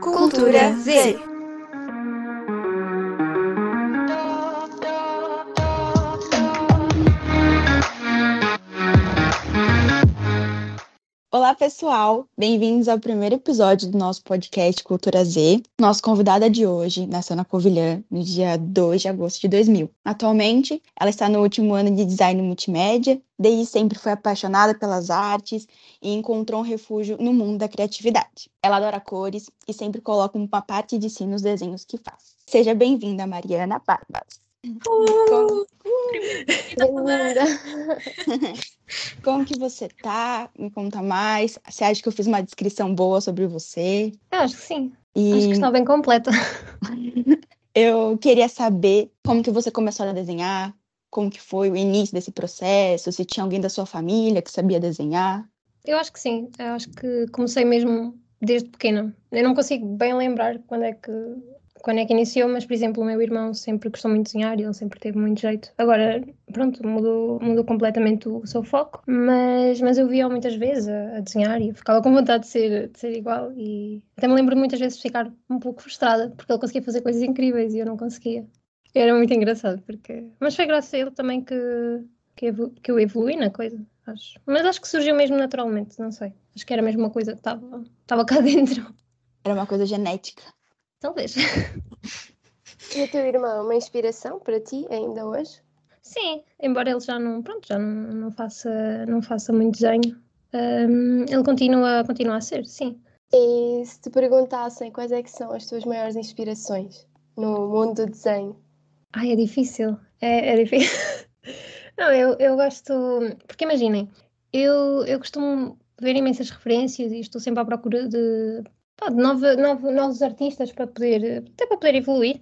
Cultura Z. pessoal! Bem-vindos ao primeiro episódio do nosso podcast Cultura Z. Nossa convidada de hoje nasceu na Covilhã no dia 2 de agosto de 2000. Atualmente, ela está no último ano de design multimédia, desde sempre foi apaixonada pelas artes e encontrou um refúgio no mundo da criatividade. Ela adora cores e sempre coloca uma parte de si nos desenhos que faz. Seja bem-vinda, Mariana Barbas. Uh, Bem-vinda. Como que você tá? Me conta mais. Você acha que eu fiz uma descrição boa sobre você? Eu acho que sim. E Acho que está bem completa. eu queria saber como que você começou a desenhar, como que foi o início desse processo, se tinha alguém da sua família que sabia desenhar. Eu acho que sim. Eu acho que comecei mesmo desde pequena. Eu não consigo bem lembrar quando é que quando é que iniciou, mas por exemplo, o meu irmão sempre gostou muito de desenhar e ele sempre teve muito jeito. Agora, pronto, mudou, mudou completamente o seu foco, mas, mas eu via-o muitas vezes a, a desenhar e ficava com vontade de ser, de ser igual. E até me lembro muitas vezes de ficar um pouco frustrada porque ele conseguia fazer coisas incríveis e eu não conseguia. Era muito engraçado, porque. Mas foi graças a ele também que, que, evolu que eu evolui na coisa, acho. Mas acho que surgiu mesmo naturalmente, não sei. Acho que era mesmo uma coisa que estava cá dentro. Era uma coisa genética. Talvez. E o teu irmão é uma inspiração para ti ainda hoje? Sim, embora ele já não, pronto, já não, não faça, não faça muito desenho, hum, ele continua, continua a ser, sim. E se te perguntassem quais é que são as tuas maiores inspirações no mundo do desenho? Ai, é difícil, é, é difícil. Não, eu, eu gosto, porque imaginem, eu, eu costumo ver imensas referências e estou sempre à procura de, pá, de nova, nova, novos artistas para poder, até para poder evoluir,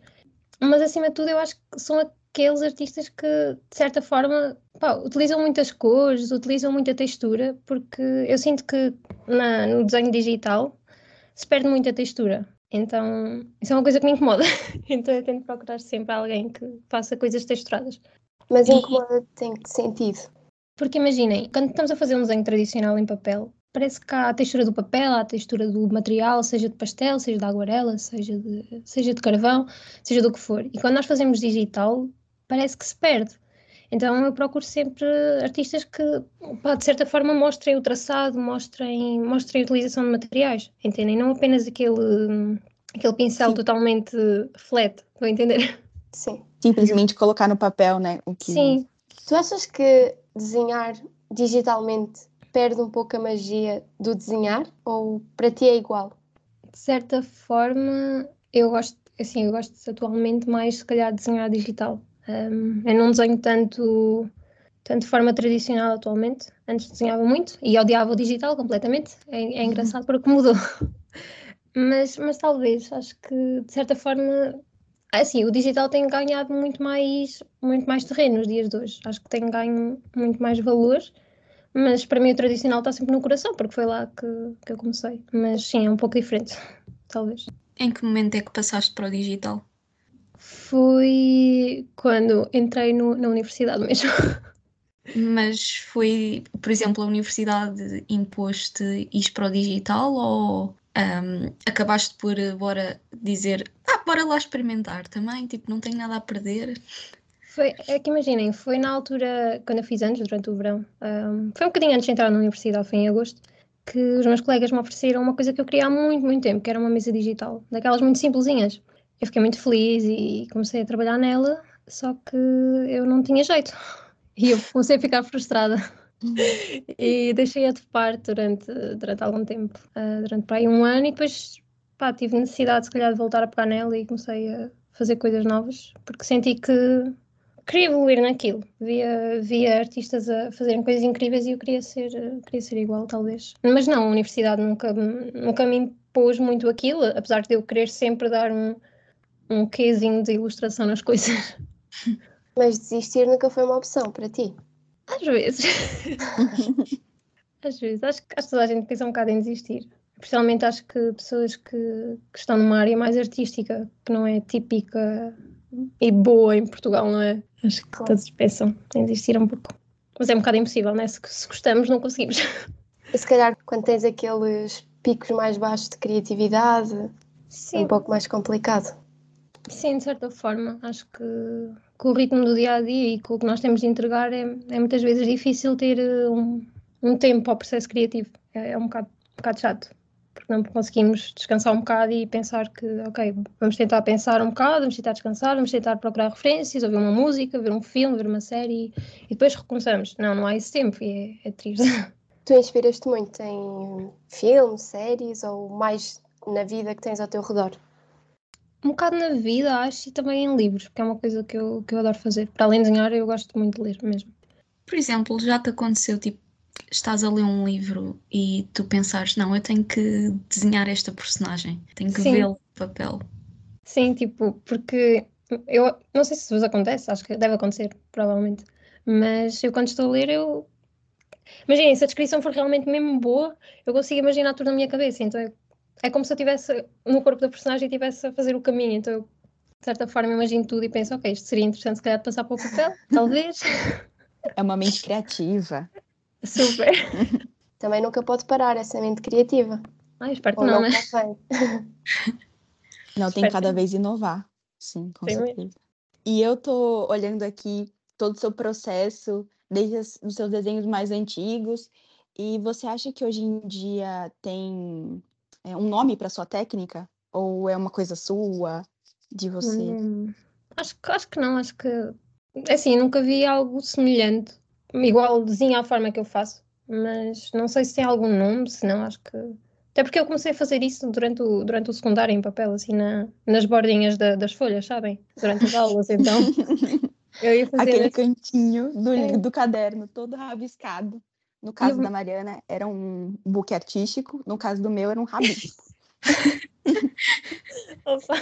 mas acima de tudo eu acho que são aqueles artistas que, de certa forma, pá, utilizam muitas cores, utilizam muita textura, porque eu sinto que na, no desenho digital se perde muita textura. Então, isso é uma coisa que me incomoda. então, eu tento procurar sempre alguém que faça coisas texturadas. Mas incomoda-te em que sentido? Porque imaginem, quando estamos a fazer um desenho tradicional em papel, parece que há a textura do papel, há a textura do material, seja de pastel, seja de aguarela, seja de, seja de carvão, seja do que for. E quando nós fazemos digital, parece que se perde. Então eu procuro sempre artistas que, pá, de certa forma, mostrem o traçado, mostrem, mostrem a utilização de materiais, entendem? Não apenas aquele, aquele pincel Sim. totalmente flat, a entender? Sim. Simplesmente colocar no papel, né? O que... Sim, Tu achas que desenhar digitalmente perde um pouco a magia do desenhar? Ou para ti é igual? de certa forma, eu gosto, assim, eu gosto atualmente mais, se calhar, de desenhar digital. Um, eu não desenho tanto, tanto de forma tradicional atualmente. Antes desenhava muito e odiava o digital completamente. É, é engraçado porque mudou. Mas, mas talvez, acho que de certa forma, assim, o digital tem ganhado muito mais, muito mais terreno nos dias de hoje. Acho que tem ganho muito mais valor. Mas para mim o tradicional está sempre no coração, porque foi lá que, que eu comecei. Mas sim, é um pouco diferente, talvez. Em que momento é que passaste para o digital? Foi quando entrei no- na universidade mesmo. Mas foi, por exemplo, a universidade impôs-te isto para o digital ou ahm, acabaste por, eh, bora dizer, ah, bora lá experimentar também, tipo, não tenho nada a perder. Foi, é que imaginem, foi na altura, quando eu fiz anos, durante o verão, ahm, foi um bocadinho antes de entrar na universidade, foi em agosto, que os meus colegas me ofereceram uma coisa que eu queria há muito, muito tempo, que era uma mesa digital, daquelas muito simplesinhas. Eu fiquei muito feliz e comecei a trabalhar nela, só que eu não tinha jeito. E eu comecei a ficar frustrada. E deixei a topar durante, durante algum tempo, ah, durante para aí um ano, e depois pá, tive necessidade, se calhar, de voltar a pegar nela e comecei a fazer coisas novas, porque senti que queria evoluir naquilo. Via, via artistas a fazerem coisas incríveis e eu queria ser, queria ser igual, talvez. Mas não, a universidade nunca, me- nunca me impôs muito aquilo, apesar de eu querer sempre dar um, um quezinho de ilustração nas coisas. Mas desistir nunca foi uma opção para ti? Às vezes. Às vezes. Acho, que- acho que toda a gente pensa um bocado em desistir. Principalmente acho que pessoas que, que estão numa área mais artística, que não é típica e boa em Portugal, não é? Acho que Claro. todos pensam em desistir um pouco. Mas é um bocado impossível, não é? Se, se gostamos, não conseguimos. E se calhar quando tens aqueles picos mais baixos de criatividade, Sim. é um pouco mais complicado. Sim, de certa forma. Acho que com o ritmo do dia a dia e com o que nós temos de entregar é, é muitas vezes difícil ter eh, um, um tempo ao processo criativo. É, é um, bocado, um bocado chato não conseguimos descansar um bocado e pensar que, ok, vamos tentar pensar um bocado, vamos tentar descansar, vamos tentar procurar referências, ouvir uma música, ver um filme, ver uma série e depois recomeçamos. Não, não há esse tempo e é, é triste. Tu inspiras-te muito em filmes, séries ou mais na vida que tens ao teu redor? Um bocado na vida, acho, e também em livros, porque é uma coisa que eu, que eu adoro fazer. Para além de desenhar, eu gosto muito de ler mesmo. Por exemplo, já te aconteceu, tipo, estás a ler um livro e tu pensares, não, eu tenho que desenhar esta personagem, tenho que vê-lo no papel. Sim, tipo, porque eu não sei se vos acontece, acho que deve acontecer, provavelmente. Mas eu quando estou a ler, eu Imaginem, se a descrição for realmente mesmo boa, eu consigo imaginar tudo na minha cabeça. Então é, é como se eu estivesse no corpo da personagem e estivesse a fazer o caminho. Então eu, de certa forma, imagino tudo e penso, ok, isto seria interessante se calhar passar para o papel, talvez. É uma mente criativa. Super. Também nunca pode parar essa mente criativa. Ah, espero que não, não, né? Não, tem cada vez inovar. Sim, com Sim, certeza. Mesmo. E eu tô olhando aqui todo o seu processo desde os seus desenhos mais antigos. E você acha que hoje em dia tem é, um nome para sua técnica? Ou é uma coisa sua, de você? Hum, acho, acho que não, acho que. Assim, nunca vi algo semelhante, igual desenho à forma que eu faço, mas não sei se tem algum nome, se não, acho que. Até porque eu comecei a fazer isso durante o, durante o secundário em papel, assim, na, nas bordinhas da, das folhas, sabem? Durante as aulas, então. Eu ia fazer Aquele cantinho do, é. do caderno, todo rabiscado. No caso da Mariana, era um buque artístico. No caso do meu, era um rabisco. Opa.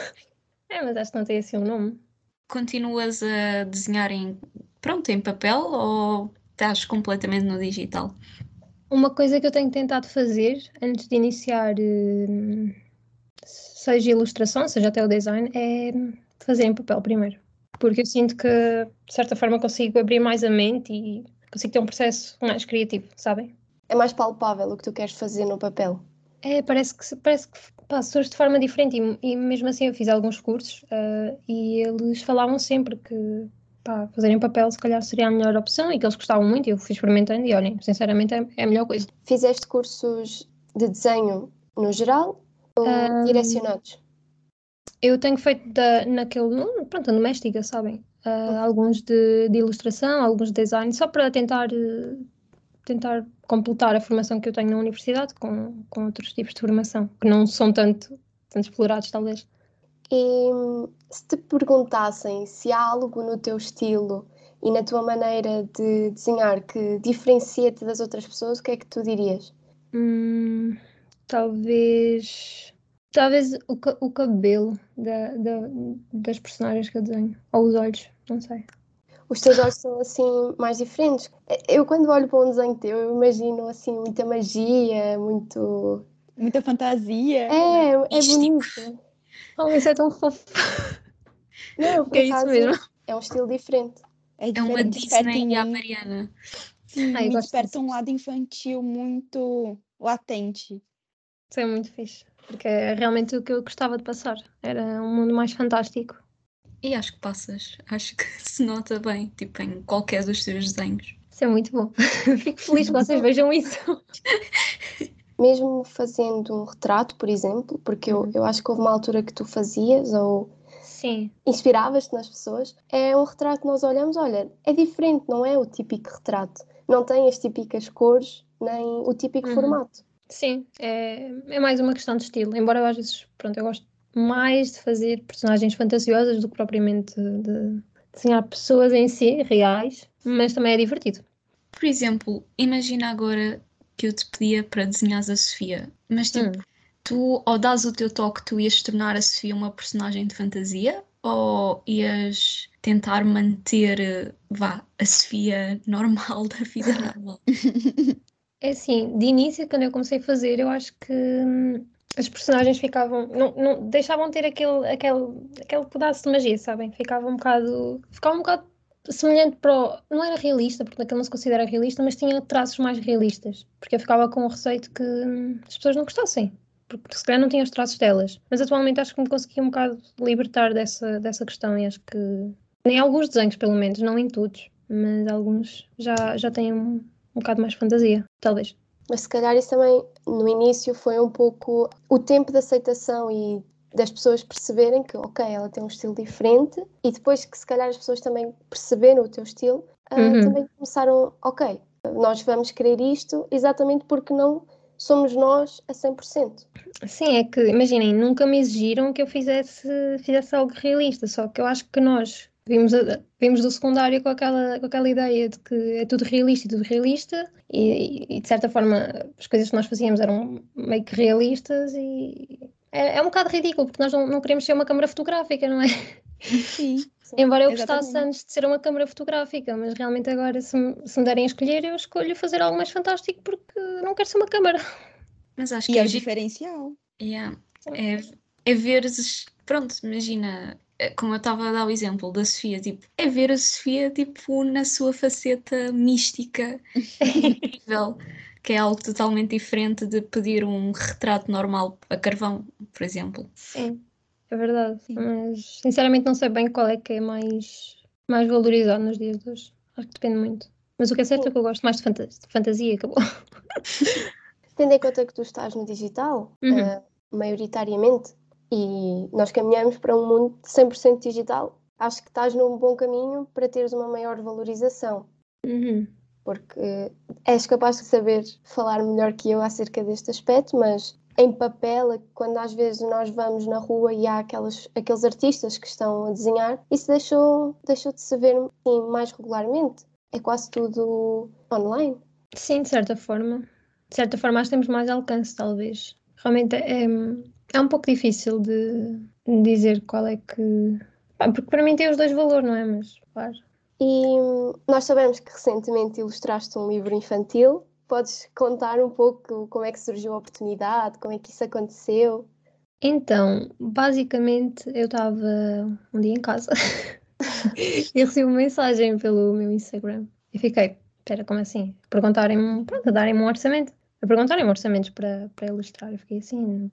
É, mas acho que não tem assim um nome. Continuas a desenhar em, pronto, em papel ou estás completamente no digital? Uma coisa que eu tenho tentado fazer antes de iniciar, eh, seja ilustração, seja até o design, é fazer em papel primeiro porque eu sinto que, de certa forma, consigo abrir mais a mente e consigo ter um processo mais criativo, sabem? É mais palpável o que tu queres fazer no papel. É, parece que, parece que pá, surge de forma diferente e, e, mesmo assim eu fiz alguns cursos uh, e eles falavam sempre que pá, fazer em papel se calhar seria a melhor opção e que eles gostavam muito eu fui experimentando e olhem, sinceramente é, é a melhor coisa. Fizeste cursos de desenho no geral ou um, direcionados? Eu tenho feito da, naquele, pronto, a doméstica, sabem? Uh, alguns de, de, ilustração, alguns de design, só para tentar, tentar completar a formação que eu tenho na universidade com, com outros tipos de formação, que não são tanto, tanto explorados, talvez. E se te perguntassem se há algo no teu estilo e na tua maneira de desenhar que diferencia-te das outras pessoas, o que é que tu dirias? Hum, talvez Talvez o, o cabelo da, da, das personagens que eu desenho. Ou os olhos, não sei. Os teus olhos são assim mais diferentes. Eu quando olho para um desenho teu, eu imagino assim muita magia, muito. Muita fantasia. É, é bonito. Oh, isso é tão fofo. Não, porque é isso mesmo. É um estilo diferente. É, é uma Disney e a Mariana. Sim, Ai, me desperta um lado infantil muito latente. Isso é muito fixe porque é realmente o que eu gostava de passar. Era um mundo mais fantástico. E acho que passas, acho que se nota bem, tipo, em qualquer dos teus desenhos. Isso é muito bom. Fico feliz que vocês vejam isso. Mesmo fazendo um retrato, por exemplo, porque eu, uhum. eu acho que houve uma altura que tu fazias ou inspiravas-te nas pessoas, é um retrato que nós olhamos, olha, é diferente, não é o típico retrato. Não tem as típicas cores, nem o típico uhum. formato. Sim, é, é mais uma questão de estilo. Embora eu às vezes, pronto, eu gosto mais de fazer personagens fantasiosas do que propriamente de desenhar pessoas em si, reais, mas também é divertido. Por exemplo, imagina agora que eu te pedia para desenhares a Sofia, mas tipo, hum. tu ao dás o teu toque, tu ias tornar a Sofia uma personagem de fantasia ou ias tentar manter, vá, a Sofia normal da vida normal? É assim, de início, quando eu comecei a fazer, eu acho que hum, as personagens ficavam. Não, não, deixavam ter aquele, aquele, aquele pedaço de magia, sabem? Ficavam um bocado. Ficavam um bocado semelhante para o... Não era realista, porque naquele não se considera realista, mas tinha traços mais realistas. Porque eu ficava com o receio de que hum, as pessoas não gostassem. Porque se calhar não tinha os traços delas. Mas atualmente acho que me consegui um bocado libertar dessa, dessa questão e acho que... Nem alguns desenhos, pelo menos, não em todos. Mas alguns já, já têm um, um bocado mais fantasia, talvez. Mas se calhar isso também, no início, foi um pouco o tempo de aceitação e das pessoas perceberem que, ok, ela tem um estilo diferente e depois que se calhar as pessoas também perceberam o teu estilo, uh, uhum. também começaram, ok, nós vamos querer isto exatamente porque não somos nós a 100%. Sim, é que, imaginem, nunca me exigiram que eu fizesse, fizesse algo realista, só que eu acho que nós vimos, vimos do secundário com aquela, com aquela ideia de que é tudo realista e tudo realista, e, e, de certa forma as coisas que nós fazíamos eram meio que realistas e é, é um bocado ridículo, porque nós não, não queremos ser uma câmara fotográfica, não é? Sim. Embora eu gostasse antes de ser uma câmara fotográfica, mas realmente agora, se me, se me derem a escolher, eu escolho fazer algo mais fantástico porque não quero ser uma câmara. Mas acho que e é, é o diferencial. Yeah. É, é ver, pronto, imagina, é, como eu estava a dar o exemplo da Sofia, tipo, é ver a Sofia tipo na sua faceta mística incrível que é algo totalmente diferente de pedir um retrato normal a carvão, por exemplo. Sim, é verdade. Sim. Mas sinceramente não sei bem qual é que é mais, mais valorizado nos dias de hoje. Acho que depende muito. Mas o que é certo é que eu gosto mais de, fantasia, de fantasia acabou. Tendo em conta que tu estás no digital, uhum. uh, maioritariamente, e nós caminhamos para um mundo de 100% digital, acho que estás num bom caminho para teres uma maior valorização. Uhum porque és capaz de saber falar melhor que eu acerca deste aspecto, mas em papel, quando às vezes nós vamos na rua e há aquelas, aqueles artistas que estão a desenhar, isso deixou, deixou de se ver assim, mais regularmente. É quase tudo online. Sim, de certa forma. De certa forma, que temos mais alcance, talvez. Realmente é, é um pouco difícil de dizer qual é que. porque para mim tem os dois valores, não é? Mas, claro, e nós sabemos que recentemente ilustraste um livro infantil. Podes contar um pouco como é que surgiu a oportunidade, como é que isso aconteceu? Então, basicamente, eu estava um dia em casa e recebi uma mensagem pelo meu Instagram e fiquei, espera, como assim? Perguntarem-me, pronto, a darem-me um orçamento, a perguntarem-me orçamentos para, para ilustrar. Eu fiquei assim,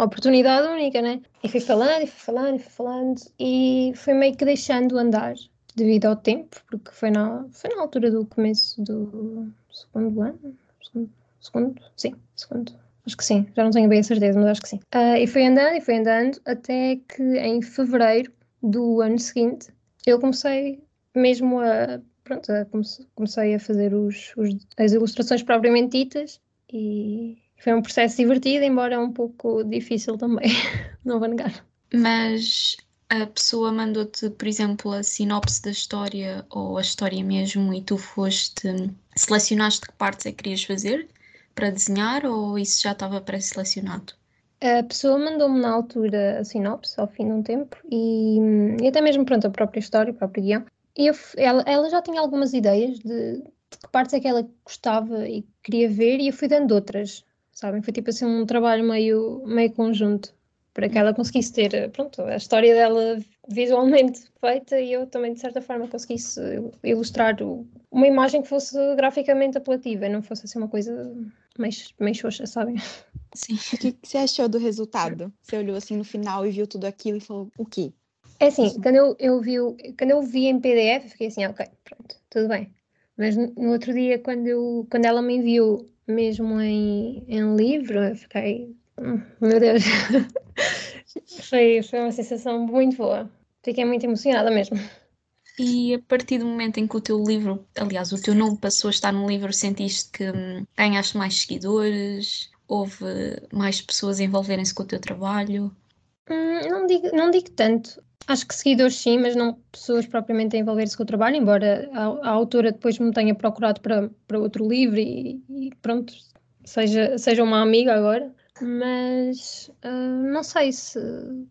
oportunidade única, né? E fui falando, e fui falando, e fui falando, e fui meio que deixando andar devido ao tempo, porque foi na, foi na altura do começo do segundo ano, segundo, segundo sim, segundo, acho que sim, já não tenho bem a certeza, mas acho que sim. Uh, e foi andando, e foi andando, até que em fevereiro do ano seguinte, eu comecei mesmo a, pronto, a comecei a fazer os, os, as ilustrações propriamente ditas, e foi um processo divertido, embora um pouco difícil também, não vou negar. Mas a pessoa mandou-te, por exemplo, a sinopse da história ou a história mesmo e tu foste, selecionaste que partes é que querias fazer para desenhar ou isso já estava pré-selecionado? A pessoa mandou-me na altura a sinopse, ao fim de um tempo, e, e até mesmo, pronto, a própria história, o próprio guião. E eu, ela, ela já tinha algumas ideias de, de que partes é que ela gostava e queria ver, e eu fui dando outras, sabem? Foi tipo assim um trabalho meio, meio conjunto para que ela conseguisse ter pronto, a história dela visualmente feita e eu também, de certa forma, conseguisse ilustrar uma imagem que fosse graficamente apelativa, não fosse assim uma coisa meio, meio xoxa, sabem? Sim. O que, que você achou do resultado? Você olhou assim no final e viu tudo aquilo e falou o quê? É assim, quando eu, eu, vi, quando eu vi em PDF, fiquei assim, ok, pronto, tudo bem. Mas no, no outro dia, quando, eu, quando ela me enviou mesmo em, em livro, eu fiquei, meu Deus. foi, foi uma sensação muito boa. Fiquei muito emocionada mesmo. E a partir do momento em que o teu livro, aliás, o teu nome passou a estar no livro, sentiste que hum, ganhaste mais seguidores? Houve mais pessoas a envolverem-se com o teu trabalho? Hum, não, digo, não digo tanto. Acho que seguidores sim, mas não pessoas propriamente a envolver-se com o trabalho, embora a, a, autora depois me tenha procurado para, para outro livro e, e pronto, seja, seja uma amiga agora mas uh, não sei se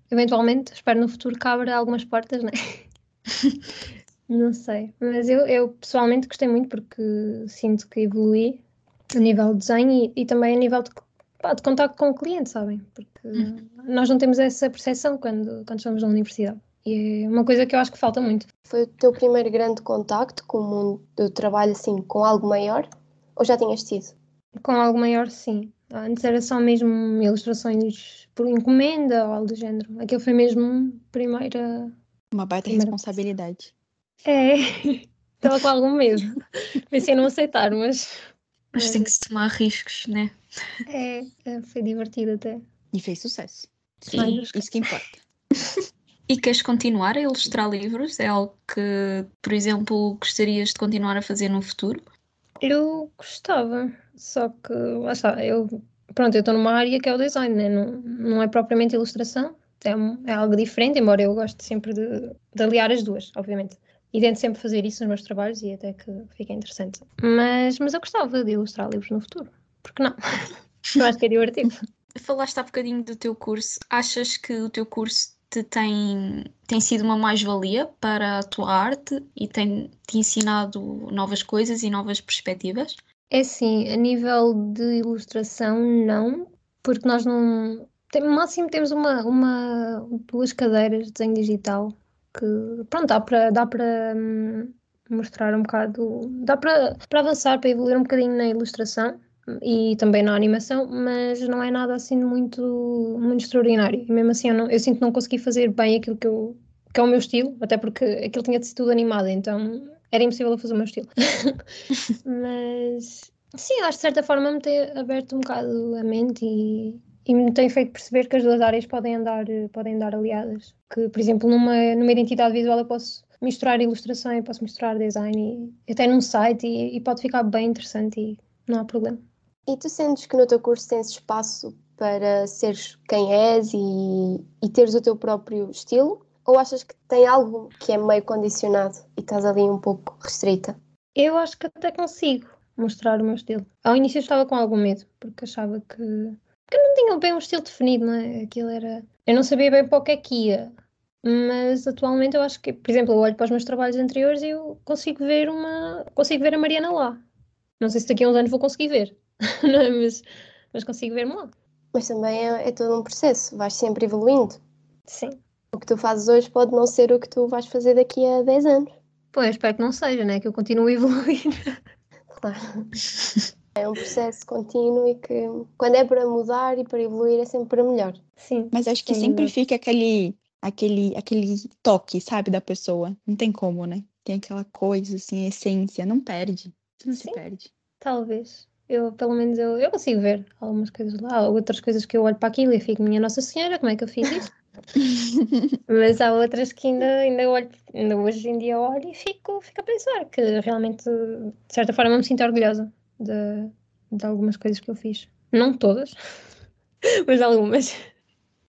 eventualmente, espero no futuro que abra algumas portas, né? não sei, mas eu, eu pessoalmente gostei muito porque sinto que evolui a nível de desenho e, e também a nível de, pá, de contato com o cliente, sabem? Porque uhum. nós não temos essa percepção quando, quando estamos na universidade. E é uma coisa que eu acho que falta muito. Foi o teu primeiro grande contacto com o mundo do trabalho, assim, com algo maior? Ou já tinhas tido? Com algo maior, sim. Antes era só mesmo ilustrações por encomenda ou algo do género. Aquilo foi mesmo primeira. Uma baita primeira... responsabilidade. É, estava com algum medo. Pensei em não aceitar, mas. Mas tem que se tomar riscos, né? É, é, foi divertido até. E fez sucesso. Sim. Isso que importa. E queres continuar a ilustrar livros? É algo que, por exemplo, gostarias de continuar a fazer no futuro? Eu gostava, só que, lá está, eu, pronto, eu estou numa área que é o design, né? não, não é propriamente ilustração, é, é algo diferente, embora eu goste sempre de, de aliar as duas, obviamente. E tento sempre fazer isso nos meus trabalhos e até que fica interessante. Mas, mas eu gostava de ilustrar livros no futuro. Porque não? eu acho que é divertido. Falaste há bocadinho do teu curso. Achas que o teu curso te tem, tem sido uma mais-valia para a tua arte e tem te ensinado novas coisas e novas perspectivas? É sim, a nível de ilustração, não, porque nós não. Tem, máximo temos uma, uma, duas cadeiras de desenho digital que, pronto, dá para dá para hum, mostrar um bocado. dá para, para avançar, para evoluir um bocadinho na ilustração e também na animação, mas não é nada assim muito, muito extraordinário. E mesmo assim eu, não, eu sinto que não consegui fazer bem aquilo que, eu, que é o meu estilo, até porque aquilo tinha de ser tudo animado, então era impossível fazer o meu estilo. mas sim, acho que de certa forma me tem aberto um bocado a mente e, e me tem feito perceber que as duas áreas podem andar, podem andar aliadas. Que, por exemplo, numa, numa identidade visual eu posso misturar ilustração, eu posso misturar design e até num site e, e pode ficar bem interessante e não há problema. E tu sentes que no teu curso tens espaço para seres quem és e, e teres o teu próprio estilo? Ou achas que tem algo que é meio condicionado e estás ali um pouco restrita? Eu acho que até consigo mostrar o meu estilo. Ao início eu estava com algum medo, porque achava que, que não tinha bem um estilo definido, não é? Aquilo era. Eu não sabia bem para o que é que ia. Mas atualmente eu acho que, por exemplo, eu olho para os meus trabalhos anteriores e eu consigo ver uma. consigo ver a Mariana lá. Não sei se daqui a uns anos vou conseguir ver. É? mas, mas consigo ver-me lá. Mas também é, é, todo um processo, vais sempre evoluindo. Sim. O que tu fazes hoje pode não ser o que tu vais fazer daqui a 10 anos. Pois, espero que não seja, né? Que eu continue a evoluir. Claro. É um processo contínuo e que quando é para mudar e para evoluir é sempre para melhor. Sim. Mas acho que Sim. sempre fica aquele, aquele, aquele toque, sabe, da pessoa. Não tem como, né? Tem aquela coisa, assim, essência. Não perde. Não Sim. se perde. Talvez. Eu, pelo menos, eu, eu consigo ver algumas coisas lá, outras coisas que eu olho para aquilo e fico, minha Nossa Senhora, como é que eu fiz isso? Mas há outras que ainda, ainda, olho, ainda hoje em dia olho e fico, fico a pensar que realmente, de certa forma, me sinto orgulhosa de, de algumas coisas que eu fiz. Não todas, mas algumas.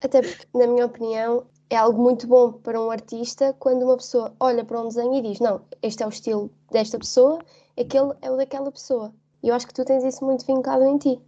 Até porque, na minha opinião, é algo muito bom para um artista quando uma pessoa olha para um desenho e diz: Não, este é o estilo desta pessoa, aquele é o daquela pessoa. E eu acho que tu tens isso muito vincado em ti.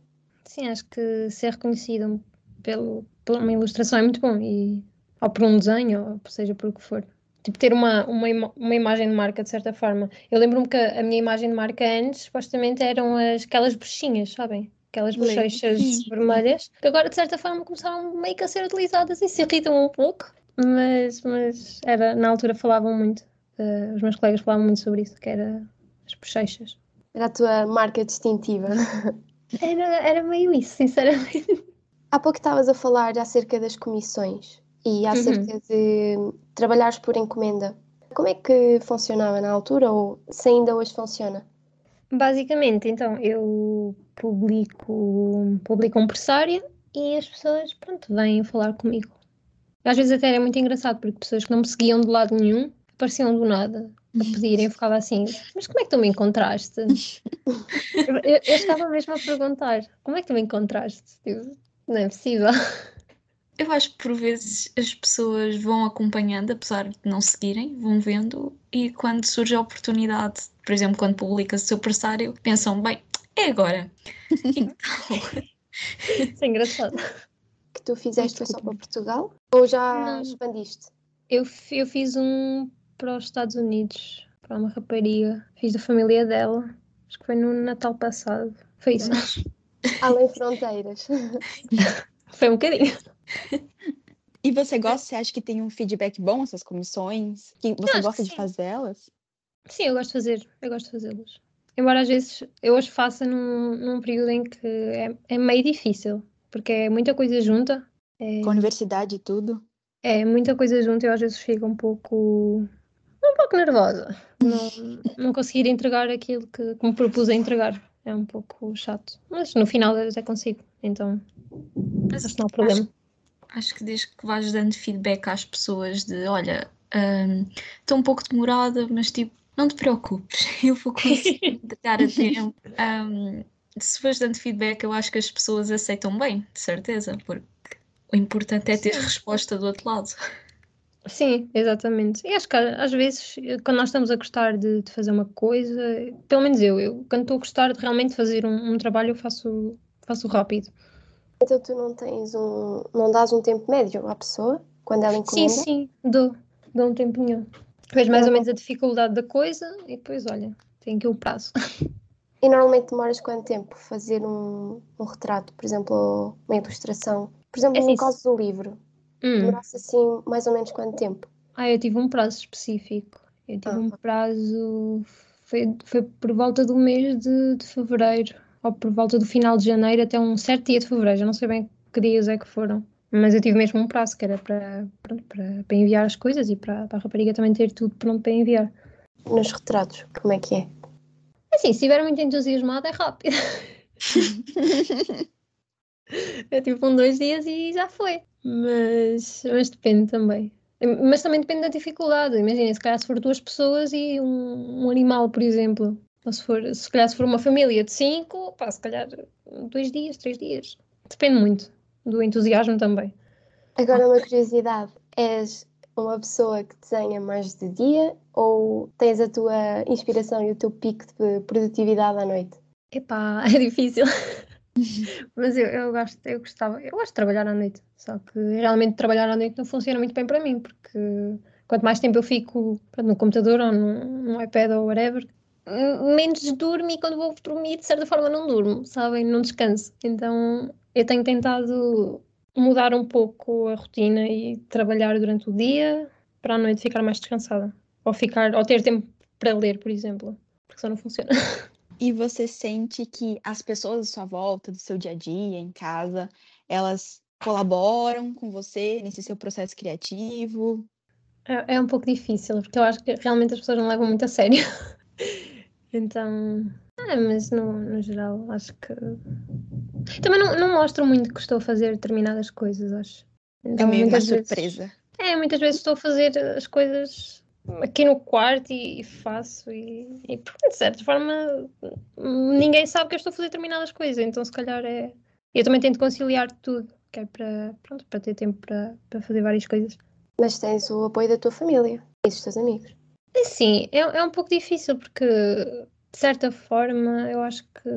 Sim, acho que ser reconhecido pelo, por uma ilustração é muito bom, e, ou por um desenho, ou seja por o que for. Tipo, ter uma, uma, uma imagem de marca, de certa forma. Eu lembro-me que a minha imagem de marca antes, supostamente, eram as, aquelas bruxinhas, sabem? Aquelas bochechas vermelhas, que agora, de certa forma, começaram meio que a ser utilizadas e se irritam um pouco. Mas, mas era, na altura falavam muito, uh, os meus colegas falavam muito sobre isso, que era as bochechas. Era a tua marca distintiva. Era, era meio isso, sinceramente. Há pouco estavas a falar acerca das comissões e acerca uhum. de trabalhares por encomenda. Como é que funcionava na altura ou se ainda hoje funciona? Basicamente, então, eu publico, publico um pressário e as pessoas, pronto, vêm falar comigo. Às vezes até era muito engraçado, porque pessoas que não me seguiam de lado nenhum apareciam do nada a pedirem, eu ficava assim, mas como é que tu me encontraste? eu, eu, estava mesmo a perguntar, como é que tu me encontraste? Tipo, não é possível. Eu acho que por vezes as pessoas vão acompanhando, apesar de não seguirem, vão vendo, e quando surge a oportunidade, por exemplo, quando publica o seu pressário, pensam, bem, é agora. então... Isso é engraçado. Que tu fizeste foi só para Portugal? Ou já não. expandiste? Eu, eu fiz um para os Estados Unidos, para uma rapariga. Fiz da família dela. Acho que foi no Natal passado. Foi isso. Além fronteiras. foi um bocadinho. E você gosta, você acha que tem um feedback bom essas comissões? Que você gosta que de fazer elas? Sim, eu gosto de fazer, eu gosto de fazê-las. Embora às vezes eu as faça num, num período em que é, é meio difícil, porque é muita coisa junta. É... Com a universidade e tudo? É, muita coisa junto e eu às vezes fico um pouco um pouco nervosa. Não, não conseguir entregar aquilo que, que me propus a entregar. É um pouco chato. Mas no final até consigo. Então mas acho que não há problema. Acho, acho, que desde que vais dando feedback às pessoas de olha, estou um, um pouco demorada, mas tipo, não te preocupes, eu vou conseguir dar a tempo. Um, se fores dando feedback, eu acho que as pessoas aceitam bem, de certeza, porque o importante é ter resposta do outro lado. Sim, exatamente. E acho que às vezes, quando nós estamos a gostar de, de fazer uma coisa, pelo menos eu, eu quando estou a gostar de realmente fazer um, um, trabalho, eu faço, faço rápido. Então tu não tens um. não dás um tempo médio à pessoa quando ela encomenda? Sim, sim, dou. Dou um tempinho. Depois mais ou menos a dificuldade da coisa e depois, olha, tem aqui o prazo. E normalmente demoras quanto tempo fazer um, um retrato, por exemplo, uma ilustração? Por exemplo, é no assim, caso do livro, hum. demorasse assim mais ou menos quanto tempo? Ah, eu tive um prazo específico. Eu tive ah. um prazo. Foi, foi por volta do mês de, de fevereiro, ou por volta do final de janeiro até um certo dia de fevereiro. Já não sei bem que dias é que foram. Mas eu tive mesmo um prazo que era para, para, para enviar as coisas e para, para a rapariga também ter tudo pronto para enviar. Nos retratos, como é que é? Assim, se estiver muito entusiasmado, é rápido. é tipo um, dois dias e já foi. Mas, mas depende também. Mas também depende da dificuldade. Imagina, se calhar se for duas pessoas e um, um animal, por exemplo. Ou se, for, se calhar se for uma família de cinco, pá, se calhar dois dias, três dias. Depende muito do entusiasmo também. Agora uma curiosidade. És uma pessoa que desenha mais de dia ou tens a tua inspiração e o teu pico de produtividade à noite? Epá, é difícil. Mas eu, eu, gosto, eu gostava, eu gosto de trabalhar à noite, só que realmente trabalhar à noite não funciona muito bem para mim, porque quanto mais tempo eu fico pronto, no computador ou no iPad ou whatever, menos durmo e quando vou dormir, de certa forma, não durmo, sabem? Não descanso. Então eu tenho tentado mudar um pouco a rotina e trabalhar durante o dia para a noite ficar mais descansada. Ou, ficar, ou ter tempo para ler, por exemplo. Porque só não funciona. E você sente que as pessoas à sua volta, do seu dia a dia, em casa, elas colaboram com você nesse seu processo criativo? É, é um pouco difícil, porque eu acho que realmente as pessoas não levam muito a sério. então, é, mas no, no geral, acho que. Também não, não mostro muito que estou a fazer determinadas coisas, acho. Então, é meio uma surpresa. É, muitas vezes estou a fazer as coisas aqui no quarto e, e faço e, e, de certa forma ninguém sabe que eu estou a fazer determinadas coisas, então se calhar é. Eu também tento conciliar tudo, que é para, pronto, para ter tempo para, para fazer várias coisas. Mas tens o apoio da tua família e dos teus amigos. Sim, é, é um pouco difícil porque de certa forma eu acho que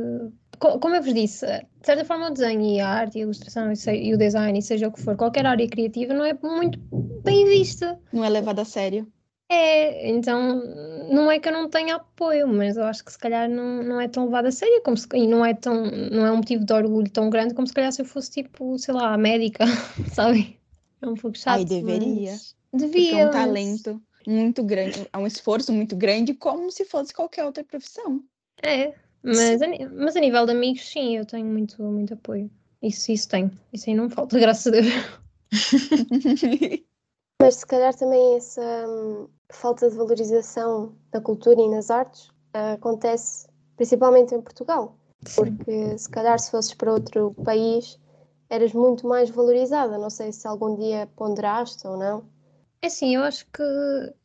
como eu vos disse, de certa forma o desenho e a arte e a ilustração e o design, e seja o que for, qualquer área criativa não é muito bem vista. Não é levada a sério. É, então não é que eu não tenha apoio, mas eu acho que se calhar não, não é tão levado a sério como se, e não é tão não é um motivo de orgulho tão grande como se calhar se eu fosse tipo, sei lá, médica, sabe? É um pouco chato. Ai, deveria. Devia. é um talento muito grande, é um esforço muito grande, como se fosse qualquer outra profissão. É, mas a, mas a nível de amigos, sim, eu tenho muito, muito apoio. Isso, isso tenho. Isso aí não falta, graças a Deus. mas se calhar também essa hum, falta de valorização da cultura e nas artes uh, acontece principalmente em Portugal. Sim. Porque se calhar se fosses para outro país eras muito mais valorizada. Não sei se algum dia ponderaste ou não. É sim, eu acho que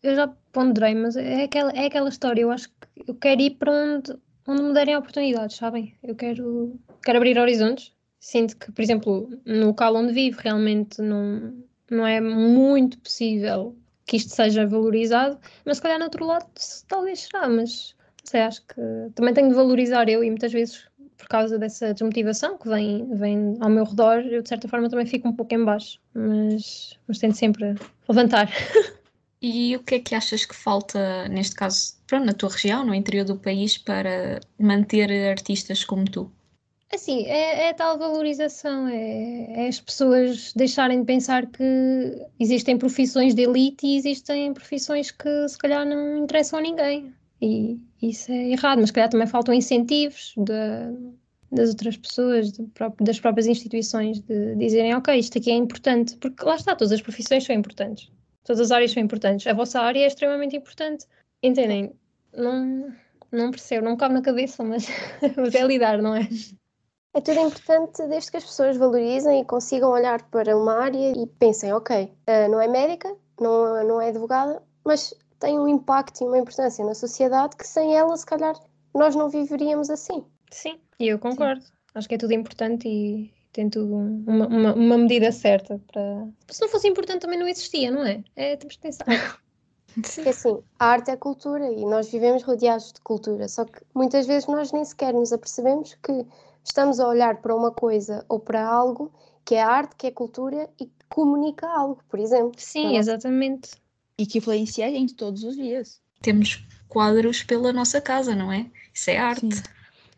eu já ponderei, mas é aquela, é aquela história. Eu acho que eu quero ir para onde, onde me derem oportunidades, sabem? Eu quero, quero abrir horizontes. Sinto que, por exemplo, no local onde vivo, realmente não, não é muito possível que isto seja valorizado, mas se calhar no outro lado talvez será, mas não sei, acho que também tenho de valorizar eu e muitas vezes por causa dessa desmotivação que vem, vem ao meu redor, eu de certa forma também fico um pouco em baixo, mas, mas tento sempre levantar. E o que é que achas que falta, neste caso, pronto, na tua região, no interior do país, para manter artistas como tu? Assim, é, é tal valorização, é, é, as pessoas deixarem de pensar que existem profissões de elite e existem profissões que se calhar não interessam a ninguém. E isso é errado, mas se calhar também faltam incentivos de, das outras pessoas, de, das próprias instituições, de dizerem, ok, isto aqui é importante, porque lá está, todas as profissões são importantes, todas as áreas são importantes, a vossa área é extremamente importante, entendem? Não, não percebo, não cabe na cabeça, mas, mas é lidar, não é? É tudo importante desde que as pessoas valorizem e consigam olhar para uma área e pensem, ok, uh, não é médica, não, não é advogada, mas tem um impacto e uma importância na sociedade que sem ela, se calhar, nós não viveríamos assim. Sim, e eu concordo. Sim. Acho que é tudo importante e tem tudo uma, uma, uma, medida certa para. Se não fosse importante também não existia, não é? É, temos que pensar. Porque assim, a arte é cultura e nós vivemos rodeados de cultura, só que muitas vezes nós nem sequer nos apercebemos que estamos a olhar para uma coisa ou para algo que é arte, que é cultura e que comunica algo, por exemplo. Sim, exatamente. E que influencia a gente todos os dias. Temos quadros pela nossa casa, não é? Isso é arte. Sim.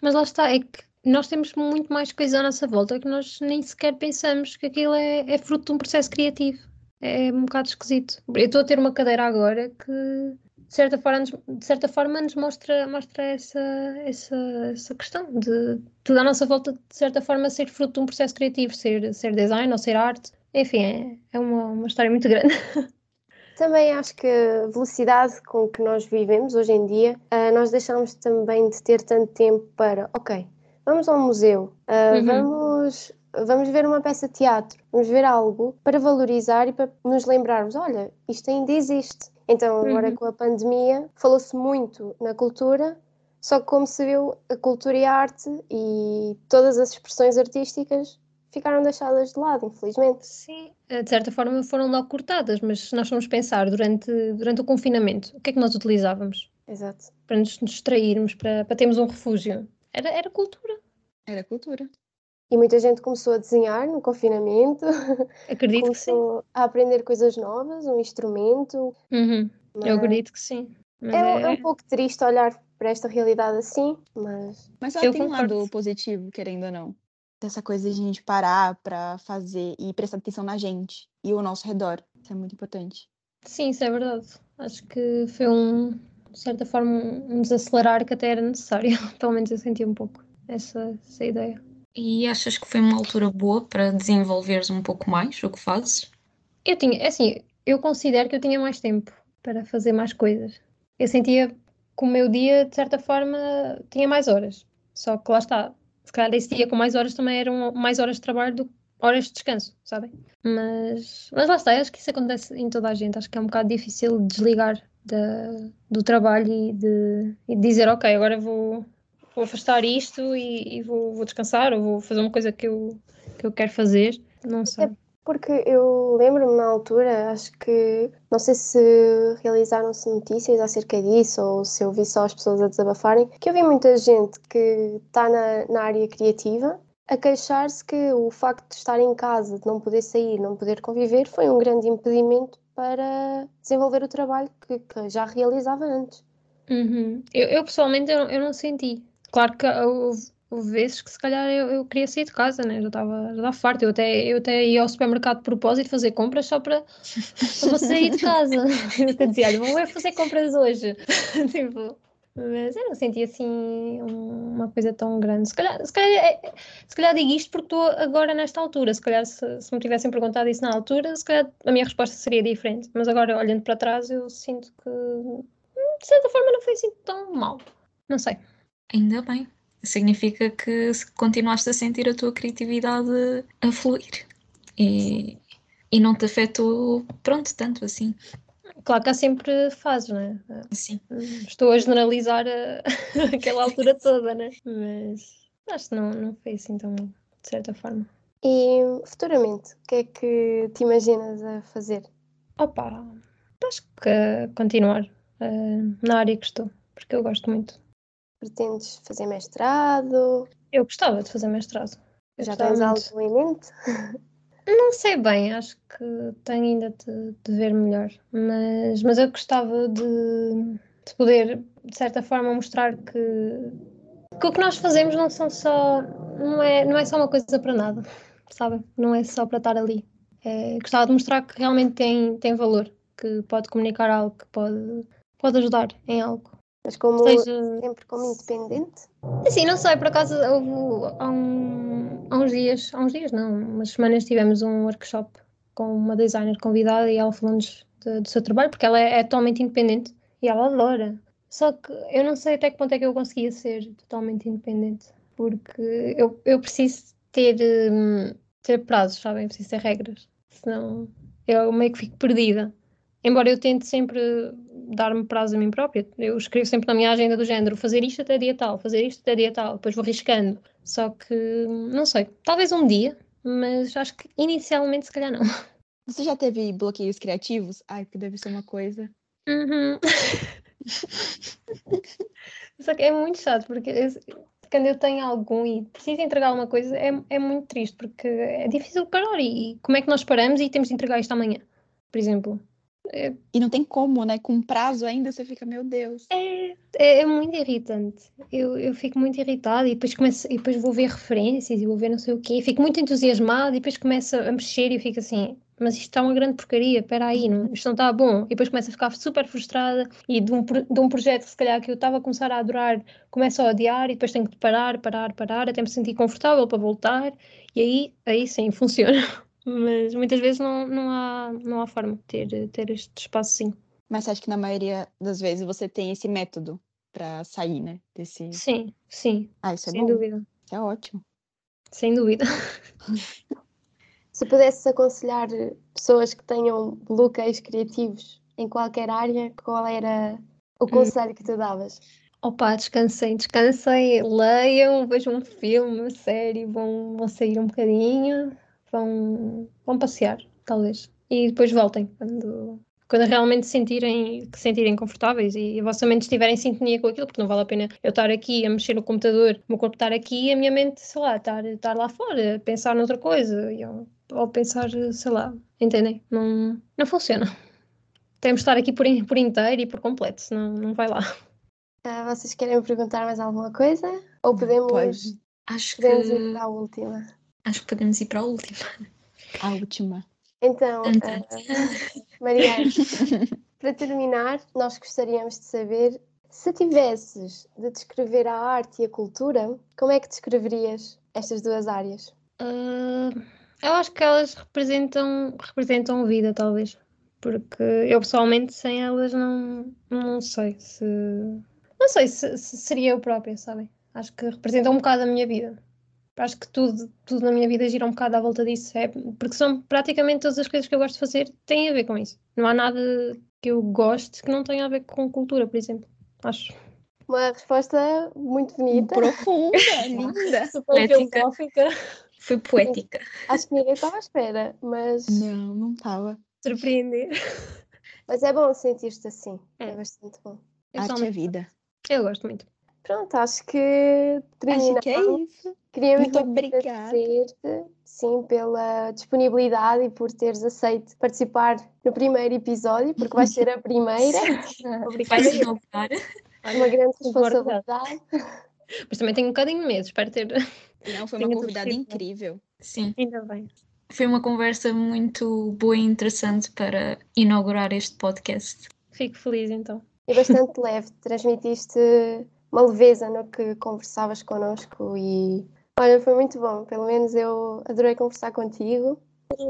Mas lá está, é que nós temos muito mais coisa à nossa volta que nós nem sequer pensamos que aquilo é, é fruto de um processo criativo. É um bocado esquisito. Eu estou a ter uma cadeira agora que de certa forma, de certa forma nos mostra, mostra essa, essa, essa questão de tudo à nossa volta, de certa forma, ser fruto de um processo criativo, ser, ser design ou ser arte. Enfim, é, é uma, uma história muito grande. Também acho que a velocidade com que nós vivemos hoje em dia, uh, nós deixamos também de ter tanto tempo para, ok, vamos ao museu, uh, uhum. vamos, vamos ver uma peça de teatro, vamos ver algo para valorizar e para nos lembrarmos, olha, isto ainda existe. Então, agora uhum. com a pandemia, falou-se muito na cultura, só que como se viu, a cultura e a arte e todas as expressões artísticas ficaram deixadas de lado, infelizmente. Sim, eh, de certa forma foram logo cortadas, mas se nós formos pensar durante, durante o confinamento, o que é que nós utilizávamos? Exato. Para nos distrairmos, para, para termos um refúgio. Era, era cultura. Era cultura. E muita gente começou a desenhar no confinamento. Acredito que sim. a aprender coisas novas, um instrumento. Uhum. Mas... Eu acredito que sim. É, é... é, um pouco triste olhar para esta realidade assim, mas. Mas ela Eu tem concordo. um lado positivo, querendo ou não. Dessa coisa de a gente parar para fazer e prestar atenção na gente e ao nosso redor. Isso é muito importante. Sim, isso é verdade. Acho que foi um, de certa forma, um desacelerar que até era necessário. Pelo menos eu senti um pouco essa, essa ideia. E achas que foi uma altura boa para desenvolveres um pouco mais o que fazes? Eu tinha, é assim, eu considero que eu tinha mais tempo para fazer mais coisas. Eu sentia que o meu dia, de certa forma, tinha mais horas. Só que lá está, se calhar esse dia com mais horas também eram mais horas de trabalho do que horas de descanso, sabem? Mas, mas lá está, acho que isso acontece em toda a gente. Acho que é um bocado difícil desligar do trabalho e de, e de dizer, ok, agora vou, vou afastar isto e, e vou, vou, descansar ou vou fazer uma coisa que eu, que eu quero fazer. Não sei. É porque eu lembro-me na altura, acho que não sei se realizaram-se notícias acerca disso ou se eu vi só as pessoas a desabafarem, que eu vi muita gente que está na, na área criativa a queixar-se que o facto de estar em casa, de não poder sair, não poder conviver, foi um grande impedimento para desenvolver o trabalho que, que já realizava antes. Uhum. Eu, eu, pessoalmente eu, eu não senti. Claro que houve, houve vezes que se calhar eu, eu queria sair de casa, né? já estava já estava farto. Eu até, eu até ia ao supermercado de propósito fazer compras só para, sair de casa. Eu até dizia, olha, vou fazer compras hoje. tipo, mas eu não senti assim uma coisa tão grande. Se calhar, se calhar, é, se calhar digo isto porque estou agora nesta altura. Se calhar, se, se, me tivessem perguntado isso na altura, se calhar a minha resposta seria diferente. Mas agora, olhando para trás, eu sinto que de certa forma não foi assim tão mal. Não sei. Ainda bem. Significa que continuaste a sentir a tua criatividade a fluir. E, e não te afetou, pronto, tanto assim. Claro que há sempre fases, não é? Sim. Estou a generalizar a, aquela altura toda, né? Mas acho que não, não foi assim tão de certa forma. E futuramente, o que é que te imaginas a fazer? Opa, acho que continuar uh, na área que estou, porque eu gosto muito. Pretendes fazer mestrado? Eu gostava de fazer mestrado. Eu Já tens muito. algo em mente? Não sei bem, acho que tenho ainda de, de ver melhor, mas, mas eu gostava de, de poder, de certa forma, mostrar que, que o que nós fazemos não são só. Não é, não é só uma coisa para nada, sabe? Não é só para estar ali. É, gostava de mostrar que realmente tem, tem valor, que pode comunicar algo, que pode, pode ajudar em algo. Mas como Seja... sempre como independente? Sim, não sei, por acaso houve há, um, há uns dias, há uns dias não, umas semanas tivemos um workshop com uma designer convidada e ela falou-nos do seu trabalho, porque ela é, é totalmente independente e ela adora. Só que eu não sei até que ponto é que eu conseguia ser totalmente independente, porque eu, eu preciso ter, hum, ter prazos, sabem? Preciso ter regras, senão eu meio que fico perdida. Embora eu tente sempre dar-me prazo a mim própria. Eu escrevo sempre na minha agenda do género fazer isto até dia tal, fazer isto até dia tal, depois vou riscando. Só que, não sei, talvez um dia, mas acho que inicialmente se calhar não. Você já teve bloqueios criativos? Ai, que deve ser uma coisa. Uhum. Só que é muito chato, porque quando eu tenho algum e preciso entregar alguma coisa, é, é muito triste, porque é difícil parar. E como é que nós paramos e temos de entregar isto amanhã, por exemplo? É... E não tem como, né? Com prazo ainda você fica, meu Deus. É, é, é, muito irritante. Eu, eu fico muito irritada e depois, começo, e depois vou ver referências e vou ver não sei o quê. Fico muito entusiasmada e depois começo a mexer e fico assim, mas isto está uma grande porcaria, espera aí, não, isto não está bom. E depois começo a ficar super frustrada e de um, de um projeto que se calhar que eu estava a começar a adorar, começo a odiar e depois tenho que parar, parar, parar, até me sentir confortável para voltar. E aí, aí sim, funciona mas muitas vezes não, não, há, não há forma de ter, ter este espaço sim. Mas acho que na maioria das vezes você tem esse método para sair, né? Desse... Sim, sim. Ah, isso é Sem bom. dúvida. Isso é ótimo. Sem dúvida. Se pudesse aconselhar pessoas que tenham bloqueios criativos em qualquer área, qual era o hum. conselho hum. que tu davas? Opa, descansem, descansem, leiam, vejam um filme, uma série, vão, vão sair um bocadinho, vão, vão passear, talvez. E depois voltem quando, quando realmente sentirem, que sentirem confortáveis e a vossa mente estiver em sintonia com aquilo, porque não vale a pena eu estar aqui a mexer no computador, o meu corpo estar aqui e a minha mente, sei lá, estar, estar lá fora, pensar noutra coisa, ou, ou pensar, sei lá, entendem? Não, não funciona. Temos de estar aqui por, por inteiro e por completo, senão não vai lá. Uh, vocês querem perguntar mais alguma coisa? Ou podemos, Pode. Acho podemos que... ir para a última? Acho que podemos ir para a última. A última. Então, uh, Mariana, para terminar, nós gostaríamos de saber se tivesses de descrever a arte e a cultura, como é que descreverias estas duas áreas? Uh, eu acho que elas representam, representam vida, talvez. Porque eu pessoalmente sem elas não, não sei se. Não sei se, se seria eu própria, sabem? Acho que representam um bocado a minha vida acho que tudo, tudo na minha vida gira um bocado à volta disso, é, porque são praticamente todas as coisas que eu gosto de fazer têm a ver com isso. Não há nada que eu goste que não tenha a ver com cultura, por exemplo. Acho. Uma resposta muito bonita. Profunda, linda. Super filosófica. Foi poética. Acho que ninguém estava à espera, mas. Não, não estava. Surpreender. Mas é bom sentir-te assim. É, é bastante bom. Arte é vida. Eu gosto muito. Pronto, acho que terminamos. Acho que é isso. Queria muito obrigada. sim, pela disponibilidade e por teres aceito participar no primeiro episódio, porque vais ser a primeira. Obrigada. Vai Uma grande responsabilidade. Mas também tenho um bocadinho de medo, espero ter. Não, foi uma convidada incrível. Sim. Ainda bem. Foi uma conversa muito boa e interessante para inaugurar este podcast. Fico feliz então. E bastante leve, transmitiste uma leveza no que conversavas connosco e olha, foi muito bom. Pelo menos eu adorei conversar contigo.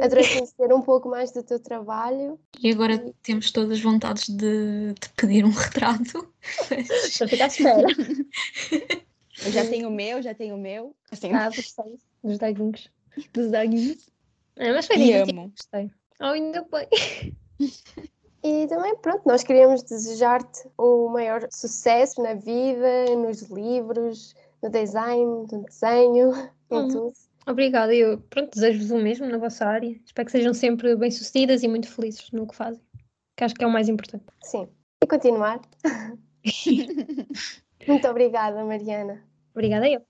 Adorei conhecer um pouco mais do teu trabalho. E agora e... temos todas vontades de, de, pedir um retrato. Estou a ficar à espera. Eu já tenho o meu, já tenho o meu. Assim, ah, gostei. Dos daguinhos. Dos daguinhos. É, mas foi amo. Gostei. Oh, ainda bem. E também, pronto, nós queríamos desejar-te o maior sucesso na vida, nos livros, no design, no desenho, em hum. tudo. Obrigada, eu pronto, desejo-vos o mesmo na vossa área. Espero que sejam sempre bem-sucedidas e muito felizes no que fazem, que acho que é o mais importante. Sim, e continuar. muito obrigada, Mariana. Obrigada eu.